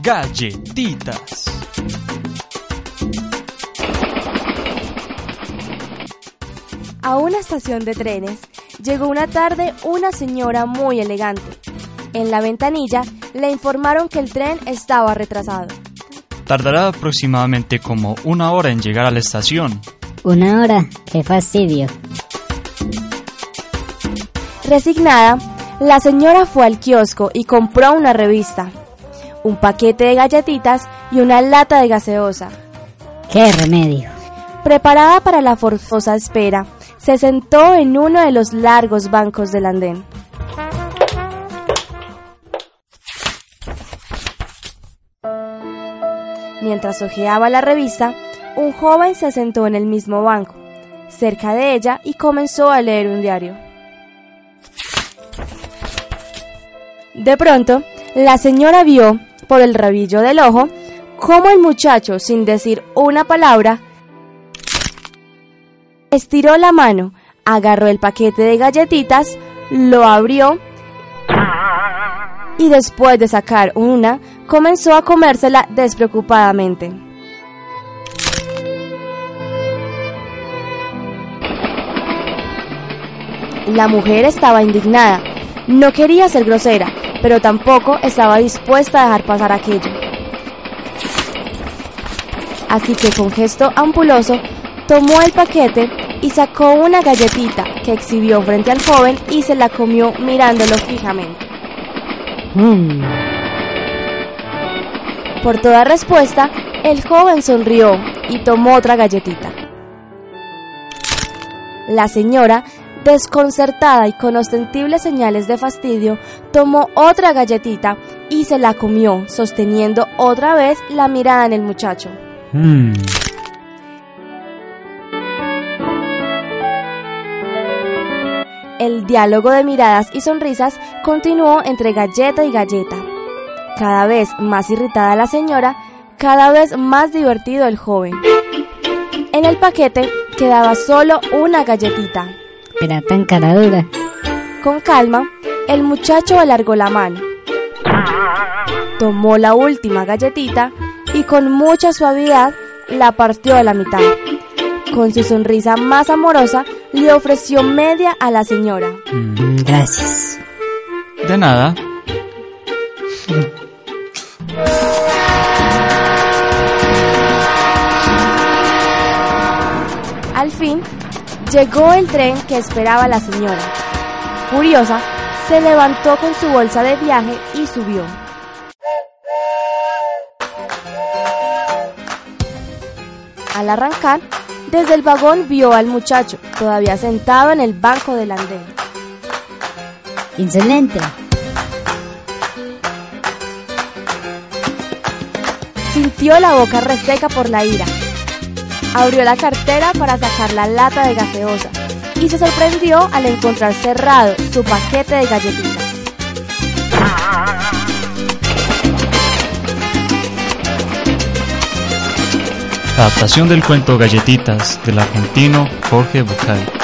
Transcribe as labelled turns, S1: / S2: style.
S1: Galletitas.
S2: A una estación de trenes llegó una tarde una señora muy elegante. En la ventanilla le informaron que el tren estaba retrasado.
S1: Tardará aproximadamente como una hora en llegar a la estación.
S3: Una hora, qué fastidio.
S2: Resignada, la señora fue al kiosco y compró una revista, un paquete de galletitas y una lata de gaseosa.
S3: Qué remedio.
S2: Preparada para la forzosa espera, se sentó en uno de los largos bancos del andén. Mientras hojeaba la revista, un joven se sentó en el mismo banco, cerca de ella, y comenzó a leer un diario. De pronto, la señora vio, por el rabillo del ojo, cómo el muchacho, sin decir una palabra, estiró la mano, agarró el paquete de galletitas, lo abrió y después de sacar una, comenzó a comérsela despreocupadamente. La mujer estaba indignada. No quería ser grosera, pero tampoco estaba dispuesta a dejar pasar aquello. Así que con gesto ampuloso tomó el paquete y sacó una galletita que exhibió frente al joven y se la comió mirándolo fijamente.
S3: Mm,
S2: Por toda respuesta, el joven sonrió y tomó otra galletita. La señora, desconcertada y con ostensibles señales de fastidio, tomó otra galletita y se la comió, sosteniendo otra vez la mirada en el muchacho.
S1: Mm,
S2: El diálogo de miradas y sonrisas continuó entre galleta y galleta. Cada vez más irritada la señora, cada vez más divertido el joven. En el paquete quedaba solo una galletita.
S3: Era tan cara dura.
S2: Con calma, el muchacho alargó la mano. Tomó la última galletita y con mucha suavidad la partió a la mitad. Con su sonrisa más amorosa, le ofreció media a la señora.
S3: Mm, gracias.
S1: de nada.
S2: Al fin, llegó el tren que esperaba la señora. Furiosa, se levantó con su bolsa de viaje y subió. Al arrancar, desde el vagón vio al muchacho, todavía sentado en el banco del andén.
S3: Insolente.
S2: Sintió la boca reseca por la ira. Abrió la cartera para sacar la lata de gaseosa y se sorprendió al encontrar cerrado su paquete de galletitas.
S1: Adaptación del cuento Galletitas del argentino Jorge Bucay.